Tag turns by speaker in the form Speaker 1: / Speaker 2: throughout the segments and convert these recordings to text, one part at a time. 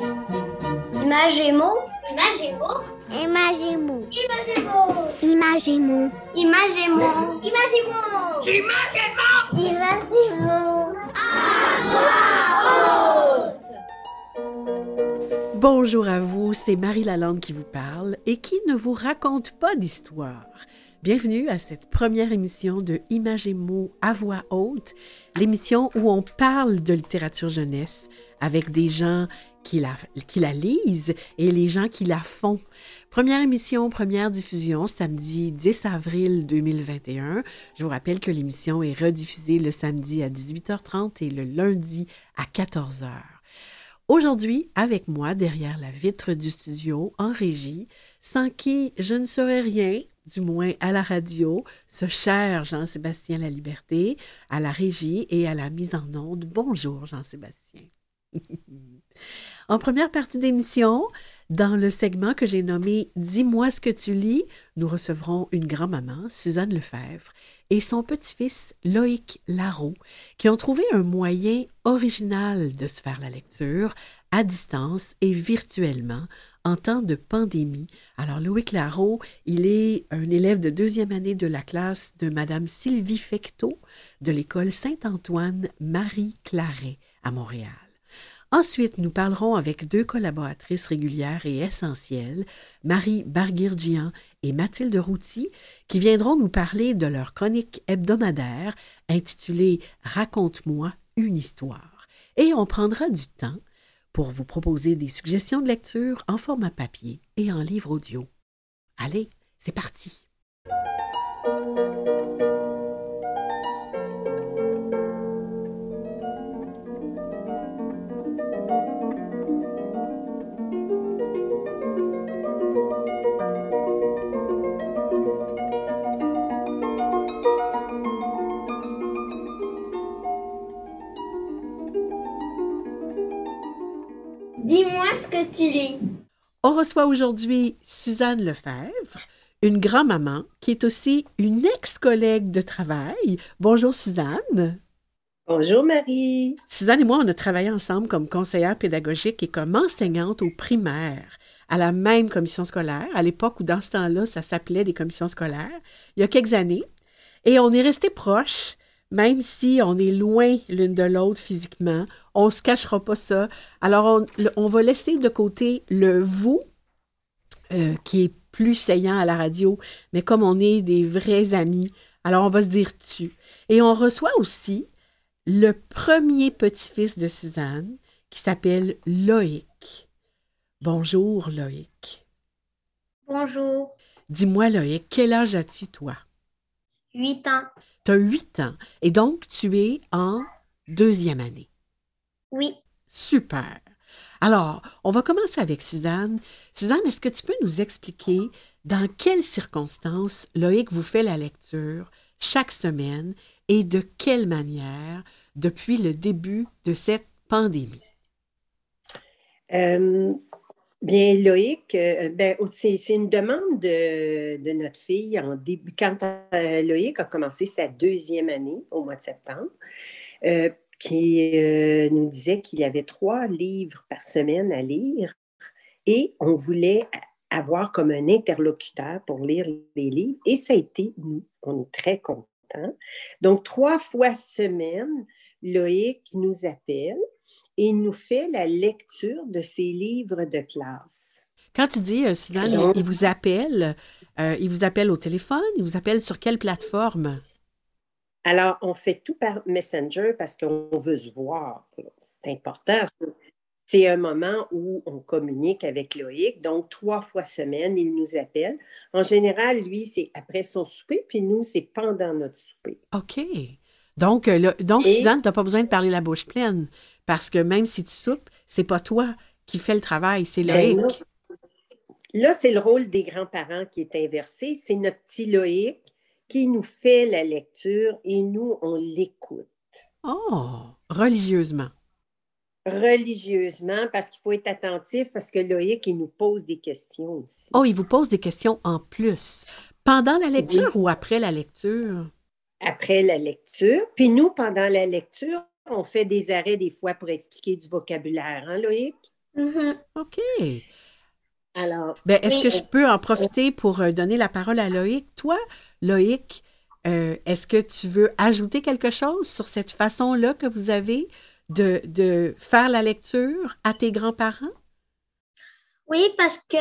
Speaker 1: Imagémo.
Speaker 2: Imagémo.
Speaker 3: Imagémo.
Speaker 2: Imagémo.
Speaker 3: Imagémo.
Speaker 1: Imagémo.
Speaker 2: Imagémo.
Speaker 1: Imagémo.
Speaker 4: Bonjour à vous, c'est Marie Lalande qui vous parle et qui ne vous raconte pas d'histoire. Bienvenue à cette première émission de Imagémo à voix haute, l'émission où on parle de littérature jeunesse avec des gens qui la, qui la lisent et les gens qui la font. Première émission, première diffusion, samedi 10 avril 2021. Je vous rappelle que l'émission est rediffusée le samedi à 18h30 et le lundi à 14h. Aujourd'hui, avec moi, derrière la vitre du studio, en régie, sans qui je ne saurais rien, du moins à la radio, ce cher Jean-Sébastien La Liberté, à la régie et à la mise en onde. Bonjour Jean-Sébastien. en première partie d'émission, dans le segment que j'ai nommé Dis-moi ce que tu lis, nous recevrons une grand-maman, Suzanne Lefebvre, et son petit-fils Loïc Larreau, qui ont trouvé un moyen original de se faire la lecture à distance et virtuellement en temps de pandémie. Alors, Loïc Larreau, il est un élève de deuxième année de la classe de Madame Sylvie Fecteau de l'école Saint-Antoine Marie Claret à Montréal. Ensuite, nous parlerons avec deux collaboratrices régulières et essentielles, Marie Barguirgian et Mathilde Routy, qui viendront nous parler de leur chronique hebdomadaire intitulée Raconte-moi une histoire. Et on prendra du temps pour vous proposer des suggestions de lecture en format papier et en livre audio. Allez, c'est parti.
Speaker 2: Que tu lis.
Speaker 4: On reçoit aujourd'hui Suzanne Lefebvre, une grand-maman qui est aussi une ex-collègue de travail. Bonjour Suzanne.
Speaker 5: Bonjour Marie.
Speaker 4: Suzanne et moi, on a travaillé ensemble comme conseillère pédagogique et comme enseignante au primaire à la même commission scolaire, à l'époque où dans ce temps-là, ça s'appelait des commissions scolaires, il y a quelques années. Et on est restés proches, même si on est loin l'une de l'autre physiquement. On ne se cachera pas ça. Alors, on, le- on va laisser de côté le vous, euh, qui est plus saillant à la radio, mais comme on est des vrais amis, alors on va se dire tu. Et on reçoit aussi le premier petit-fils de Suzanne, qui s'appelle Loïc. Bonjour, Loïc.
Speaker 1: Bonjour.
Speaker 4: Dis-moi, Loïc, quel âge as-tu, toi?
Speaker 1: 8 ans.
Speaker 4: Tu as 8 ans, et donc tu es en deuxième année.
Speaker 1: Oui.
Speaker 4: Super. Alors, on va commencer avec Suzanne. Suzanne, est-ce que tu peux nous expliquer dans quelles circonstances Loïc vous fait la lecture chaque semaine et de quelle manière depuis le début de cette pandémie?
Speaker 5: Euh, bien, Loïc, euh, ben, c'est une demande de, notre fille en début, quand euh, Loïc a commencé sa deuxième année au mois de septembre, euh, qui nous disait qu'il y avait trois livres par semaine à lire et on voulait avoir comme un interlocuteur pour lire les livres et ça a été nous. On est très contents. Donc, trois fois semaine, Loïc nous appelle et il nous fait la lecture de ses livres de classe.
Speaker 4: Quand tu dis, euh, Suzanne,
Speaker 5: Donc-
Speaker 4: il, il vous appelle, euh, il vous appelle au téléphone, il vous appelle sur quelle plateforme?
Speaker 5: Alors, on fait tout par Messenger parce qu'on veut se voir. C'est important. C'est un moment où on communique avec Loïc. Donc, trois fois semaine, il nous appelle. En général, lui, c'est après son souper, puis nous, c'est pendant notre souper.
Speaker 4: OK. Donc, euh, là- donc
Speaker 5: Et-
Speaker 4: Suzanne, tu n'as pas besoin de parler la bouche pleine parce que même si tu soupes, c'est pas toi qui fais le travail, c'est
Speaker 5: Ben.
Speaker 4: Loïc.
Speaker 5: Là, c'est le rôle des grands-parents qui est inversé. C'est notre petit Loïc qui nous fait la lecture et nous, on l'écoute.
Speaker 4: Oh, religieusement.
Speaker 5: religieusement parce qu'il faut être attentif parce que Loïc, il nous pose des questions aussi.
Speaker 4: Oh, il vous pose des questions en plus. Pendant la lecture ou après la lecture?
Speaker 5: Après la lecture. Puis nous, pendant la lecture, on fait des arrêts des fois pour expliquer du vocabulaire, hein, Loïc?
Speaker 1: Mhm.
Speaker 4: OK.
Speaker 5: Alors,
Speaker 4: Ben, est-ce
Speaker 1: Oui.
Speaker 4: que je peux en profiter pour euh, donner la parole à Loïc? Toi, Loïc, euh, est-ce que tu veux ajouter quelque chose sur cette façon-là que vous avez de, de faire la lecture à tes grands-parents?
Speaker 1: Oui, parce que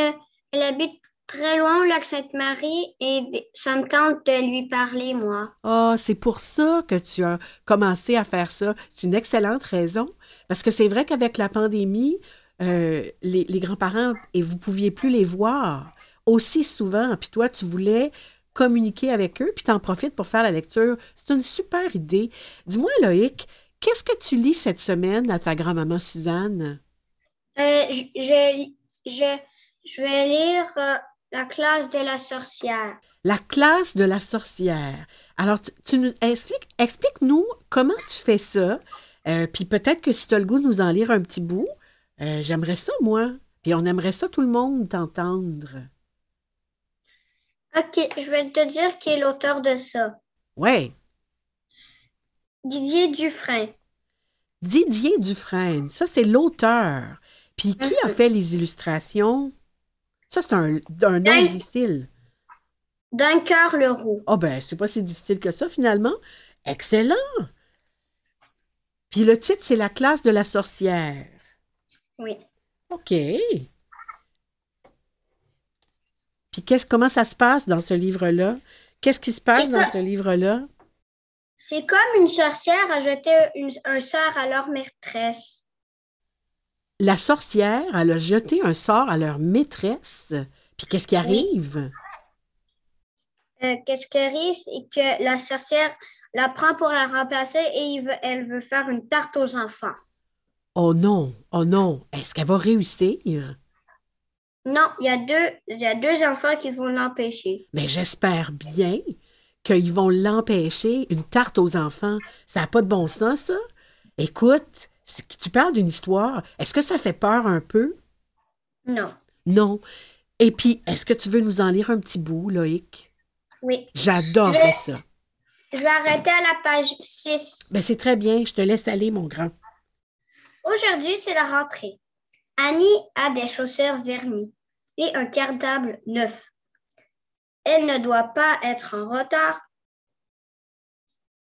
Speaker 1: elle habite très loin au lac Sainte-Marie et ça me tente de lui parler, moi.
Speaker 4: Ah, c'est pour ça que tu as commencé à faire ça. C'est une excellente raison. Parce que c'est vrai qu'avec la pandémie, euh, les, les grands-parents, et vous pouviez plus les voir aussi souvent. Puis toi, tu voulais communiquer avec eux, puis t'en profites pour faire la lecture. C'est une super idée. Dis-moi, Loïc, qu'est-ce que tu lis cette semaine à ta grand-maman Suzanne?
Speaker 1: Euh, je, je, je, je vais lire euh, La classe de la sorcière.
Speaker 4: La classe de la sorcière. Alors, tu, tu nous expliques, explique-nous comment tu fais ça. Euh, puis peut-être que si tu as le goût de nous en lire un petit bout, euh, j'aimerais ça, moi. Puis on aimerait ça, tout le monde, t'entendre.
Speaker 1: Ok, je vais te dire qui est l'auteur de ça.
Speaker 4: Ouais.
Speaker 1: Didier Dufresne.
Speaker 4: Didier Dufresne, ça, c'est l'auteur. Puis qui a
Speaker 1: Mhm.
Speaker 4: fait les illustrations? Ça, c'est un, un nom
Speaker 1: Hey.
Speaker 4: difficile.
Speaker 1: Dunker Leroux.
Speaker 4: Ah ben, c'est pas si difficile que ça, finalement. Excellent! Puis le titre, c'est La classe de la sorcière.
Speaker 1: Oui.
Speaker 4: OK. Puis qu'est-ce, comment ça se passe dans ce livre-là? Qu'est-ce qui se passe
Speaker 1: C'est
Speaker 4: dans ce livre-là?
Speaker 1: C'est comme une sorcière a jeté une- un sort à leur maîtresse.
Speaker 4: La sorcière, elle a jeté un sort à leur maîtresse. Puis qu'est-ce qui arrive?
Speaker 1: Euh, Qu'est-ce qui arrive, c'est que la sorcière la prend pour la remplacer et veut- elle veut faire une tarte aux enfants.
Speaker 4: Oh non, oh non, est-ce qu'elle va réussir?
Speaker 1: Non, il y a deux, il y a deux enfants qui vont l'empêcher.
Speaker 4: Mais j'espère bien qu'ils vont l'empêcher. Une tarte aux enfants, ça n'a pas de bon sens, ça? Écoute, tu parles d'une histoire. Est-ce que ça fait peur un peu?
Speaker 1: Non.
Speaker 4: Non. Et puis, est-ce que tu veux nous en lire un petit bout, Loïc?
Speaker 1: Oui.
Speaker 4: J'adorerais
Speaker 1: Je-
Speaker 4: ça.
Speaker 1: Je vais arrêter à la page 6.
Speaker 4: Ben, c'est très bien, je te laisse aller, mon grand.
Speaker 1: Aujourd'hui, c'est la rentrée. Annie a des chaussures vernies et un cartable neuf. Elle ne doit pas être en retard.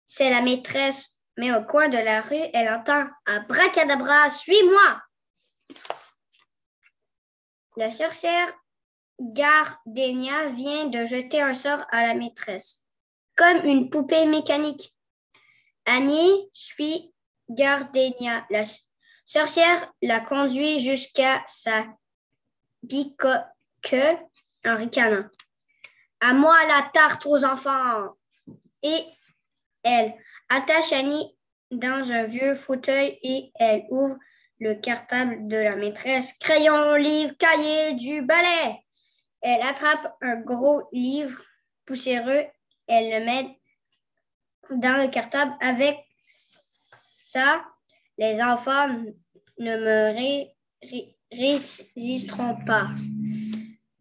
Speaker 1: C'est la maîtresse, mais au coin de la rue, elle entend un bracadabra, suis-moi. La sorcière Gardenia vient de jeter un sort à la maîtresse, comme une poupée mécanique. Annie suit Gardenia. La sorcière la conduit jusqu'à sa bicoque en ricanant. À moi la tarte aux enfants. Et elle attache Annie dans un vieux fauteuil et elle ouvre le cartable de la maîtresse. Crayon, livre, cahier, du balai. Elle attrape un gros livre poussiéreux. Elle le met dans le cartable. Avec ça, les enfants ne me ré- ré- résisteront pas.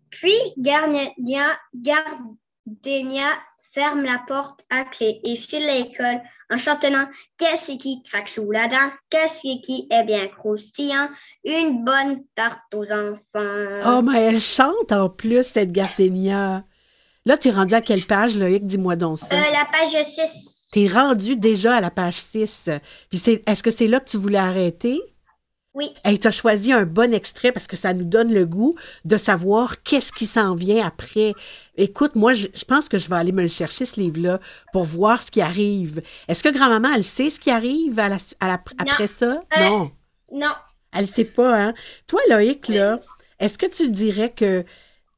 Speaker 1: Puis Gardenia, Gardenia ferme la porte à clé et file à l'école en chantonnant Qu'est-ce qui craque sous la dent? Qu'est-ce qui est bien croustillant? Une bonne tarte aux enfants.
Speaker 4: Oh, mais elle chante en plus, cette Gardenia. Là, tu es rendu à quelle page, Loïc? Dis-moi donc ça.
Speaker 1: Euh, la page 6.
Speaker 4: Tu es rendu déjà à la page 6. Puis est-ce que c'est là que tu voulais arrêter?
Speaker 1: Oui.
Speaker 4: Et tu as choisi un bon extrait parce que ça nous donne le goût de savoir qu'est-ce qui s'en vient après. Écoute, moi, je, je pense que je vais aller me le chercher, ce livre-là, pour voir ce qui arrive. Est-ce que grand-maman, elle sait ce qui arrive à la- à la- après ça?
Speaker 1: Euh,
Speaker 4: non.
Speaker 1: Non.
Speaker 4: Elle ne sait pas, hein? Toi, Loïc, là, est-ce que tu dirais que.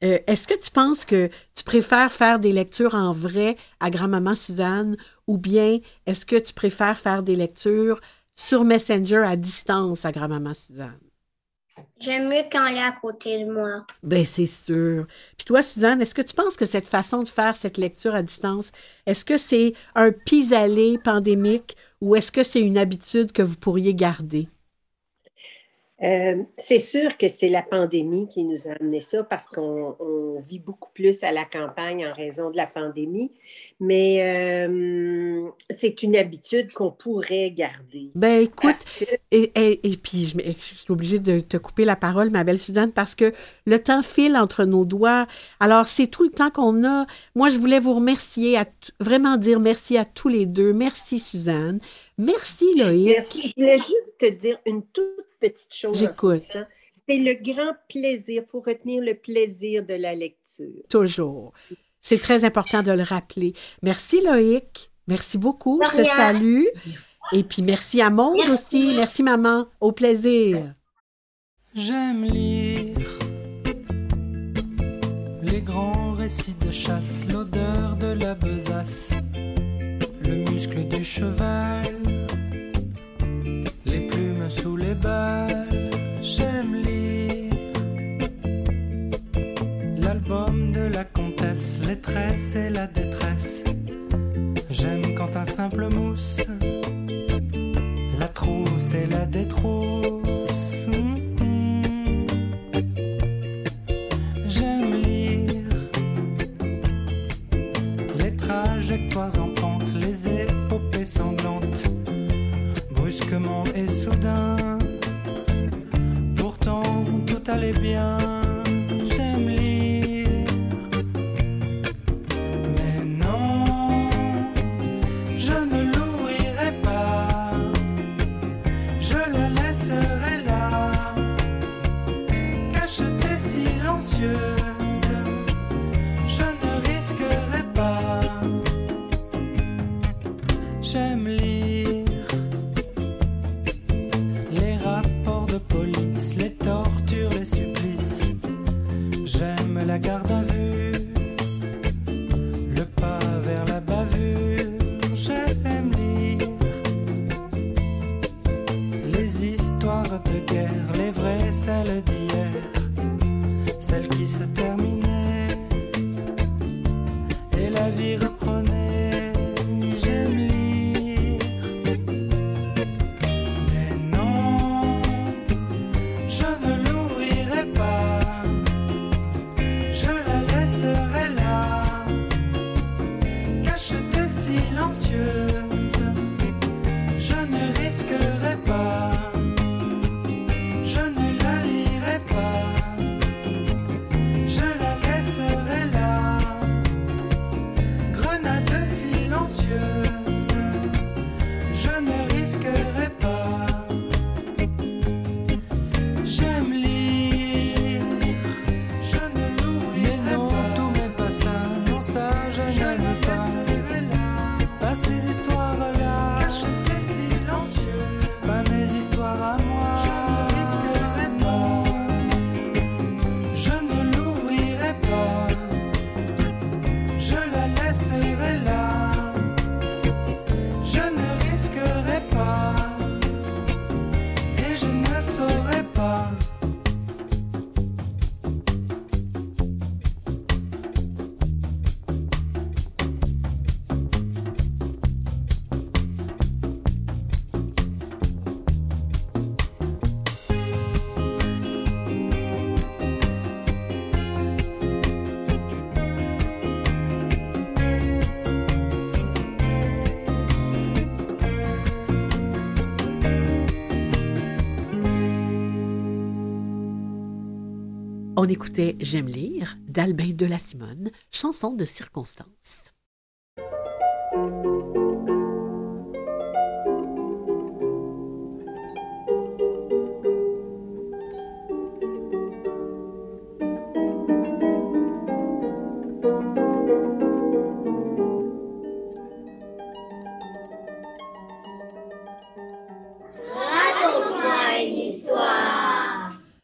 Speaker 4: euh, est-ce que tu penses que tu préfères faire des lectures en vrai à grand-maman Suzanne ou bien est-ce que tu préfères faire des lectures sur Messenger à distance à grand-maman Suzanne?
Speaker 1: J'aime mieux quand elle est à côté de moi.
Speaker 4: Ben, c'est sûr. Puis toi, Suzanne, est-ce que tu penses que cette façon de faire cette lecture à distance, est-ce que c'est un pis-aller pandémique ou est-ce que c'est une habitude que vous pourriez garder?
Speaker 5: Euh, c'est sûr que c'est la pandémie qui nous a amené ça parce qu'on on vit beaucoup plus à la campagne en raison de la pandémie, mais euh, c'est une habitude qu'on pourrait garder.
Speaker 4: Ben écoute,
Speaker 5: que-
Speaker 4: et, et- et puis je, suis obligée de te couper la parole, ma belle Suzanne, parce que le temps file entre nos doigts. Alors, c'est tout le temps qu'on a. Moi, je voulais vous remercier, à vraiment dire merci à tous les deux. Merci, Suzanne. Merci, Loïc.
Speaker 5: Merci. Je voulais juste te dire une toute petite chose.
Speaker 4: J'écoute.
Speaker 5: C'est le grand plaisir. Il faut retenir le plaisir de la lecture.
Speaker 4: Toujours. C'est très important de le rappeler. Merci, Loïc. Merci beaucoup. Je te salue. Et puis, merci à
Speaker 2: Merci.
Speaker 4: aussi. Merci, maman. Au plaisir.
Speaker 6: J'aime lire les grands récits de chasse, l'odeur de la besace, le muscle du cheval, sous les balles. J'aime lire l'album de la comtesse, les tresses et la détresse. J'aime quand un simple mousse la trousse et la détrousse.
Speaker 7: you.
Speaker 4: On écoutait J'aime lire d'Albin de la Simone, chanson de circonstance.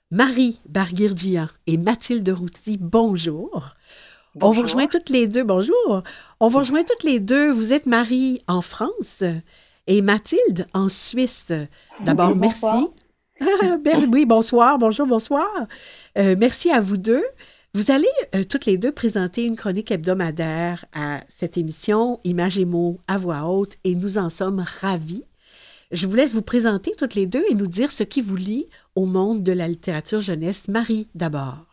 Speaker 4: Marie Barguirgia et Mathilde Routy, bonjour. On vous rejoint toutes les deux, bonjour. On vous rejoint toutes les deux. Vous êtes Marie en France et Mathilde en Suisse. D'abord,
Speaker 8: Oui,
Speaker 4: merci.
Speaker 8: bonsoir.
Speaker 4: Ben oui, bonsoir, bonjour, bonsoir. Euh, merci à vous deux. Vous allez euh, toutes les deux présenter une chronique hebdomadaire à cette émission Images et mots à voix haute et nous en sommes ravis. Je vous laisse vous présenter toutes les deux et nous dire ce qui vous lie au monde de la littérature jeunesse. Marie, d'abord.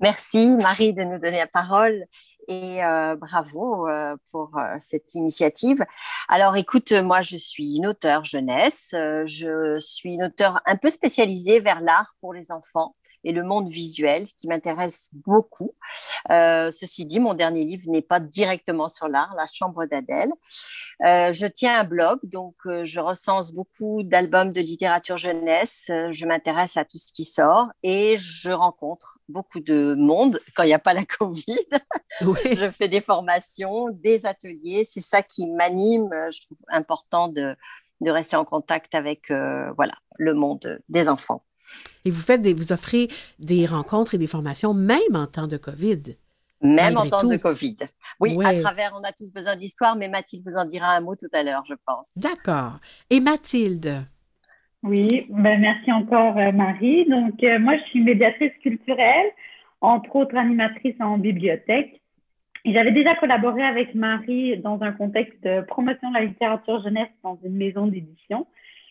Speaker 8: Merci, Marie, de nous donner la parole et euh, bravo euh, pour euh, cette initiative. Alors écoute, moi je suis une auteure jeunesse, je suis une auteure un peu spécialisée vers l'art pour les enfants et le monde visuel, ce qui m'intéresse beaucoup. Euh, ceci dit, mon dernier livre n'est pas directement sur l'art, La Chambre d'Adèle. Euh, je tiens un blog, donc euh, je recense beaucoup d'albums de littérature jeunesse. je m'intéresse à tout ce qui sort et je rencontre beaucoup de monde quand il n'y a pas la Covid. je fais des formations, des ateliers. C'est ça qui m'anime. Je trouve important de, de rester en contact avec voilà, le monde des enfants.
Speaker 4: Et vous faites des, vous offrez des rencontres et des formations même en temps de COVID.
Speaker 8: Même en temps de COVID. Oui, à travers On a tous besoin d'histoire, mais Mathilde vous en dira un mot tout à l'heure, je pense.
Speaker 4: D'accord. Et Mathilde?
Speaker 9: Oui, ben merci encore euh, Marie. Donc, euh, moi, je suis médiatrice culturelle, entre autres animatrice en bibliothèque. J'avais déjà collaboré avec Marie dans un contexte de promotion de la littérature jeunesse dans une maison d'édition.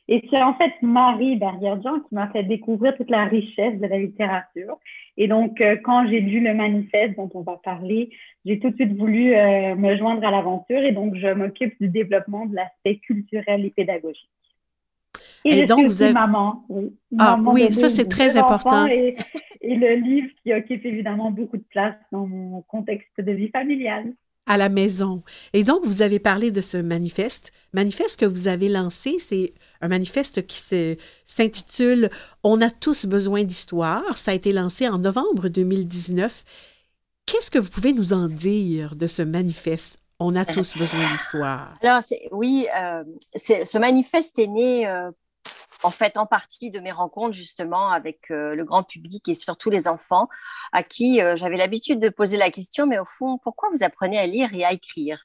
Speaker 9: Et c'est en fait Marie Berger-Jean qui m'a fait découvrir toute la richesse de la littérature. Et donc, euh, quand j'ai lu le manifeste dont on va parler, j'ai tout de suite voulu euh, me joindre à l'aventure et donc je m'occupe du développement de l'aspect culturel et pédagogique. Et, je donc, vous avez... maman. Oui,
Speaker 4: ah oui, ça c'est très important.
Speaker 9: Et, et le livre qui occupe évidemment beaucoup de place dans mon contexte de vie familiale
Speaker 4: à la maison. Et donc, vous avez parlé de ce manifeste. Manifeste que vous avez lancé, c'est un manifeste qui s'intitule On a tous besoin d'histoire. Ça a été lancé en novembre 2019. Qu'est-ce que vous pouvez nous en dire de ce manifeste On a tous besoin d'histoire?
Speaker 8: Alors, oui, euh, ce manifeste est né euh, en fait en partie de mes rencontres justement avec euh, le grand public et surtout les enfants à qui euh, j'avais l'habitude de poser la question mais au fond pourquoi vous apprenez à lire et à écrire?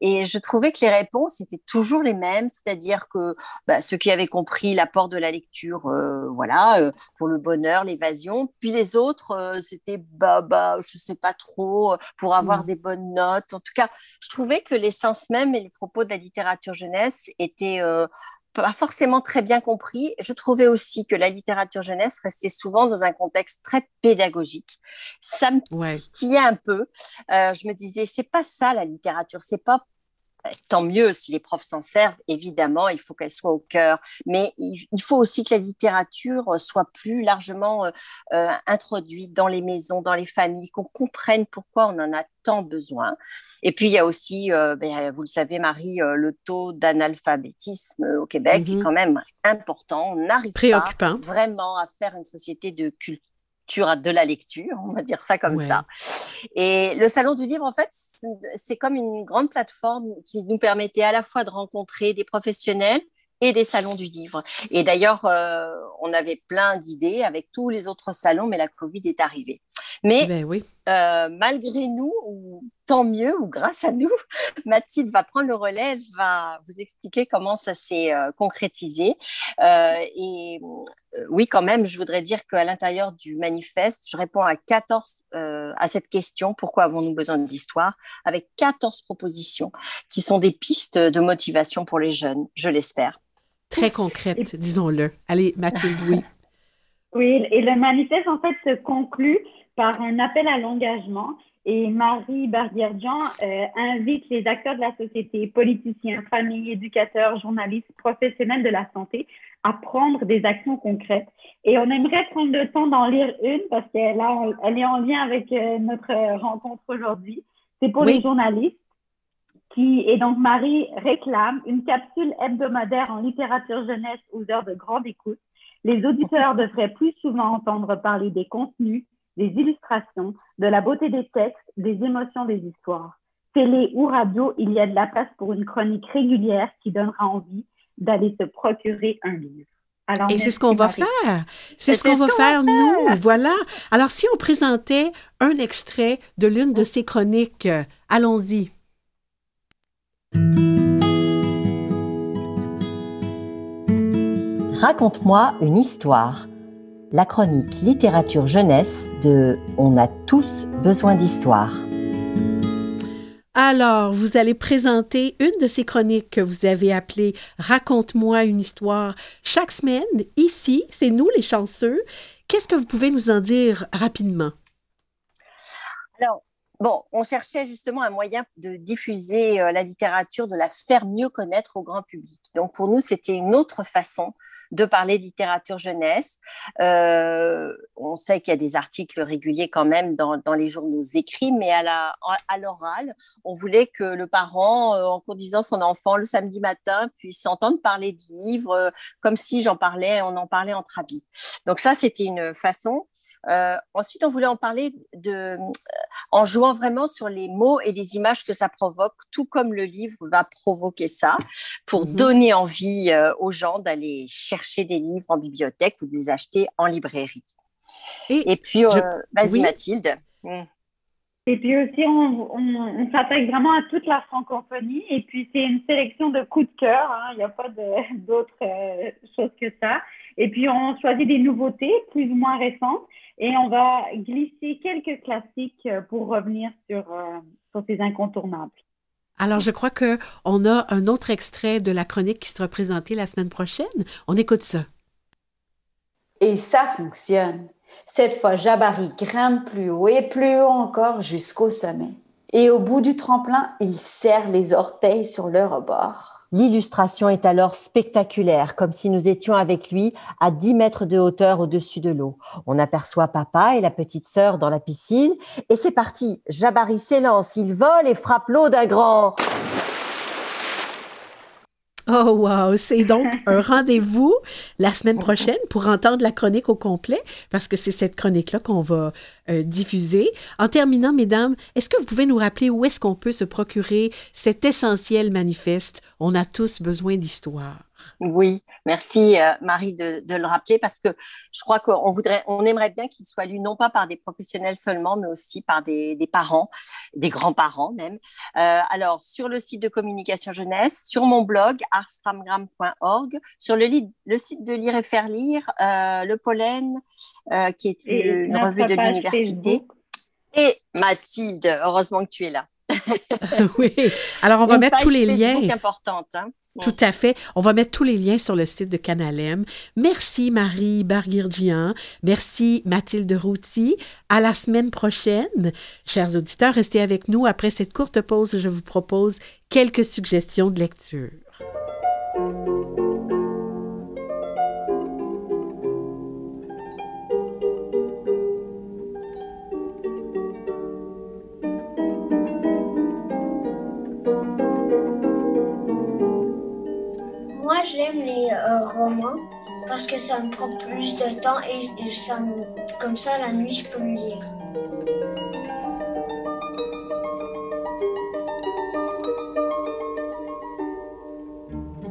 Speaker 8: Et je trouvais que les réponses étaient toujours les mêmes c'est-à-dire que bah, ceux qui avaient compris l'apport de la lecture euh, voilà pour le bonheur l'évasion puis les autres c'était bah bah je sais pas trop pour avoir mmh. des bonnes notes en tout cas je trouvais que l'essence même et le propos de la littérature jeunesse étaient pas forcément très bien compris. Je trouvais aussi que la littérature jeunesse restait souvent dans un contexte très pédagogique. Ça me titillait un peu. Euh, je me disais, c'est pas ça la littérature, c'est pas tant mieux si les profs s'en servent, évidemment, il faut qu'elle soit au cœur, mais il faut aussi que la littérature soit plus largement euh, euh, introduite dans les maisons, dans les familles, qu'on comprenne pourquoi on en a tant besoin. Et puis, il y a aussi, euh, ben, vous le savez, Marie, le taux d'analphabétisme au Québec est mhm. quand même important. On n'arrive pas vraiment à faire une société de culture de la lecture, on va dire ça comme ça. Et le Salon du Livre, en fait, c'est comme une grande plateforme qui nous permettait à la fois de rencontrer des professionnels et des salons du livre. Et d'ailleurs, euh, on avait plein d'idées avec tous les autres salons, mais la Covid est arrivée. Mais ben oui. Euh, malgré nous, ou tant mieux, ou grâce à nous, Mathilde va prendre le relais, va vous expliquer comment ça s'est euh, concrétisé. et oui, quand même, je voudrais dire qu'à l'intérieur du manifeste, je réponds à 14 à cette question pourquoi avons-nous besoin d'histoire avec 14 propositions qui sont des pistes de motivation pour les jeunes, je l'espère
Speaker 4: très concrète, disons-le. Allez, Mathilde, oui.
Speaker 9: Oui, et le manifeste, en fait, se conclut par un appel à l'engagement. Et Marie Barguerdian euh, invite les acteurs de la société, politiciens, familles, éducateurs, journalistes, professionnels de la santé à prendre des actions concrètes. Et on aimerait prendre le temps d'en lire une parce qu'elle elle est en lien avec euh, notre rencontre aujourd'hui. C'est pour les journalistes et donc Marie réclame une capsule hebdomadaire en littérature jeunesse aux heures de grande écoute. Les auditeurs devraient plus souvent entendre parler des contenus, des illustrations, de la beauté des textes, des émotions des histoires. Télé ou radio, il y a de la place pour une chronique régulière qui donnera envie d'aller se procurer un livre.
Speaker 4: Alors, et c'est ce qu'on va faire. C'est ce qu'on va faire, nous. Voilà. Alors, si on présentait un extrait de l'une de ces chroniques, allons-y.
Speaker 8: Raconte-moi une histoire. La chronique littérature jeunesse de On a tous besoin d'histoire.
Speaker 4: Alors, vous allez présenter une de ces chroniques que vous avez appelée Raconte-moi une histoire chaque semaine. Ici, c'est nous les chanceux. Qu'est-ce que vous pouvez nous en dire rapidement?
Speaker 8: Alors, Bon, on cherchait justement un moyen de diffuser euh, la littérature, de la faire mieux connaître au grand public. Donc pour nous, c'était une autre façon de parler de littérature jeunesse. Euh, on sait qu'il y a des articles réguliers quand même dans, les journaux écrits, mais à, la, à l'oral, on voulait que le parent, euh, en conduisant son enfant le samedi matin, puisse entendre parler de livres, comme si j'en parlais, on en parlait entre amis. Donc ça, c'était une façon. Euh, ensuite, on voulait en parler de, euh, en jouant vraiment sur les mots et les images que ça provoque, tout comme le livre va provoquer ça, pour mhm. donner envie euh, aux gens d'aller chercher des livres en bibliothèque ou de les acheter en librairie. Et, puis, vas-y Mathilde.
Speaker 9: Mm. Et puis aussi, on, on, s'attaque vraiment à toute la francophonie. Et puis, c'est une sélection de coups de cœur. Hein. Il n'y a pas d'autre chose que ça. Et puis, on choisit des nouveautés plus ou moins récentes. Et on va glisser quelques classiques euh, pour revenir sur, euh, sur ces incontournables.
Speaker 4: Alors, je crois qu'on a un autre extrait de la chronique qui sera présenté la semaine prochaine. On écoute ça.
Speaker 10: Et ça fonctionne. Cette fois, Jabari grimpe plus haut et plus haut encore jusqu'au sommet. Et au bout du tremplin, il serre les orteils sur le rebord.
Speaker 8: L'illustration est alors spectaculaire, comme si nous étions avec lui à 10 mètres de hauteur au-dessus de l'eau. On aperçoit papa et la petite sœur dans la piscine, et c'est parti. Jabari s'élance, il vole et frappe l'eau d'un grand.
Speaker 4: Oh wow, c'est donc un rendez-vous la semaine prochaine pour entendre la chronique au complet, parce que c'est cette chronique-là qu'on va euh, diffuser. En terminant, mesdames, est-ce que vous pouvez nous rappeler où est-ce qu'on peut se procurer cet essentiel manifeste? On a tous besoin d'histoire.
Speaker 8: Oui, merci euh, Marie de, le rappeler parce que je crois qu'on voudrait, on aimerait bien qu'il soit lu non pas par des professionnels seulement, mais aussi par des, parents, des grands-parents même. Euh, alors sur le site de Communication Jeunesse, sur mon blog arstramgram.org, sur le, le, site de Lire et Faire Lire, euh, le Pollen, qui est une, revue de l'université, et Mathilde, heureusement que tu es là.
Speaker 4: oui. Alors, on va mettre tous les liens.
Speaker 8: importante. Hein.
Speaker 4: Tout à fait. On va mettre tous les liens sur le site de Canalem. Merci Marie Barguirgian. Merci Mathilde Routy. À la semaine prochaine. Chers auditeurs, restez avec nous. Après cette courte pause, je vous propose quelques suggestions de lecture.
Speaker 1: J'aime les euh, romans parce que ça me prend plus de temps et, ça comme ça la nuit je peux me lire.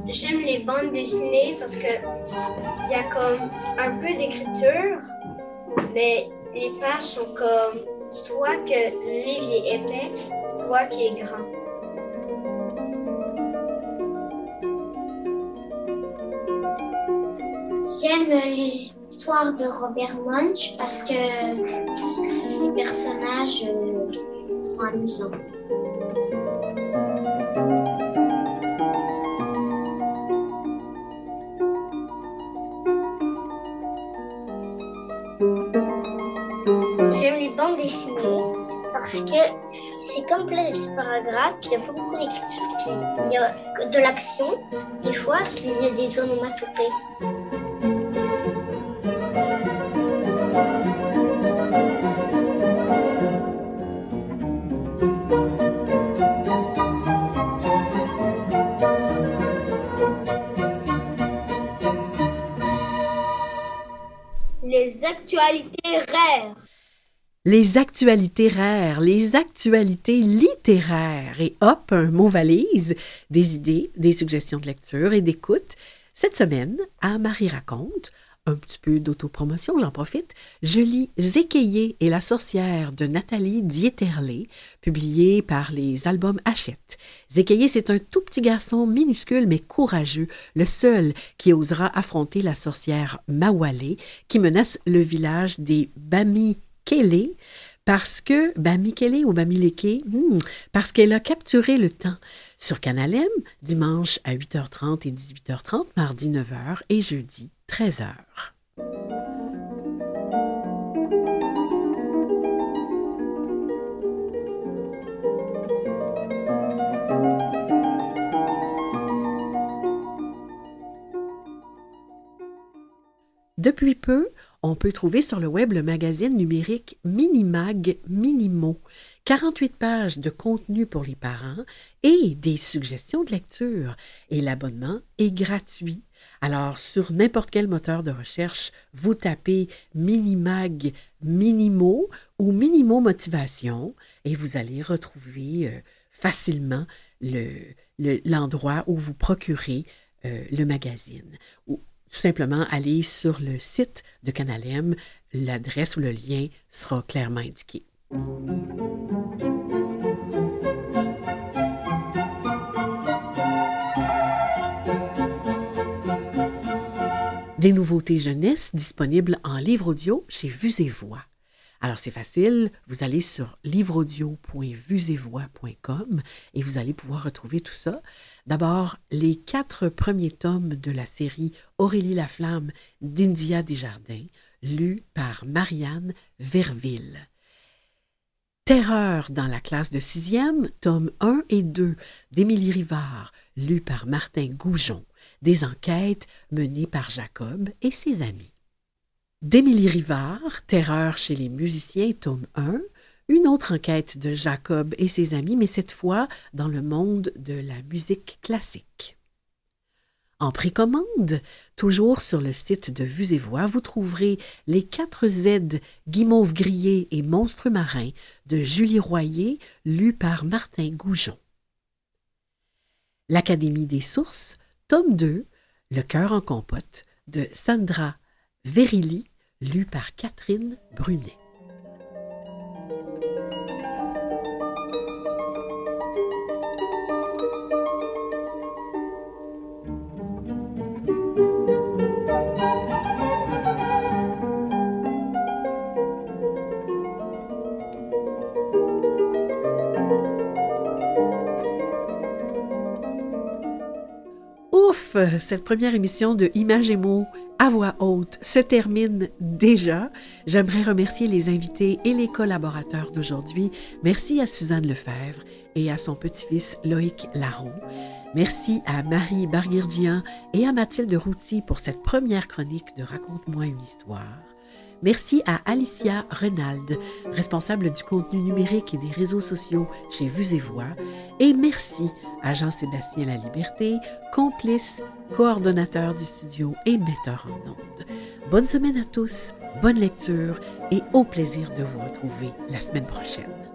Speaker 1: J'aime les bandes dessinées parce que il y a comme un peu d'écriture, mais les pages sont comme soit que le livre est épais, soit qu'il est grand. J'aime les histoires de Robert Munch parce que les personnages euh, sont amusants. J'aime les bandes dessinées parce que c'est comme plein de paragraphes, il y a beaucoup d'écriture, il y a de l'action, des fois il y a des onomatopées.
Speaker 2: Les actualités rares,
Speaker 4: les actualités littéraires. Et hop, un mot valise, des idées, des suggestions de lecture et d'écoute. Cette semaine, à Marie Raconte, un petit peu d'autopromotion, j'en profite, je lis Zékéyé et la sorcière de Nathalie Dieterlé, publié par les albums Hachette. Zékéyé, c'est un tout petit garçon minuscule mais courageux, le seul qui osera affronter la sorcière Mawalé qui menace le village des Bami Kélé parce que Bamikele ou Bamileke, hmm, parce qu'elle a capturé le temps sur Canal dimanche à 8h30 et 18h30, mardi 9h et jeudi 13h. Depuis peu, on peut trouver sur le web le magazine numérique Minimag Minimo, 48 pages de contenu pour les parents et des suggestions de lecture. Et l'abonnement est gratuit. Alors, sur n'importe quel moteur de recherche, vous tapez Minimag Minimo ou Minimo Motivation et vous allez retrouver euh, facilement l'endroit où vous procurez euh, le magazine tout simplement aller sur le site de Canalem. L'adresse ou le lien sera clairement indiqué. Des nouveautés jeunesse disponibles en livre audio chez Vues et Voix. Alors c'est facile, vous allez sur livreaudio.vuesetvoix.com et vous allez pouvoir retrouver tout ça. D'abord, les quatre premiers tomes de la série Aurélie la Flamme d'India Desjardins, lus par Marianne Verville. Terreur dans la classe de sixième, tomes 1 et 2 d'Émilie Rivard, lus par Martin Goujon. Des enquêtes menées par Jacob et ses amis d'Émilie Rivard, Terreur chez les musiciens, tome 1, une autre enquête de Jacob et ses amis, mais cette fois dans le monde de la musique classique. En précommande, toujours sur le site de Vues et Voix, vous trouverez Les quatre Z, Guimauve grillé et Monstre marin de Julie Royer, lu par Martin Goujon. L'Académie des sources, tome 2, Le cœur en compote de Sandra Verili, lu par Catherine Brunet. Cette première émission de Images et mots à voix haute se termine déjà. J'aimerais remercier les invités et les collaborateurs d'aujourd'hui. Merci à Suzanne Lefebvre et à son petit-fils Loïc Larron. Merci à Marie Barguirdian et à Mathilde Routy pour cette première chronique de Raconte-moi une histoire. Merci à Alicia Renald, responsable du contenu numérique et des réseaux sociaux chez Vues et Voix. Et merci à Jean-Sébastien La Liberté, complice, coordonnateur du studio et metteur en ondes. Bonne semaine à tous, bonne lecture et au plaisir de vous retrouver la semaine prochaine.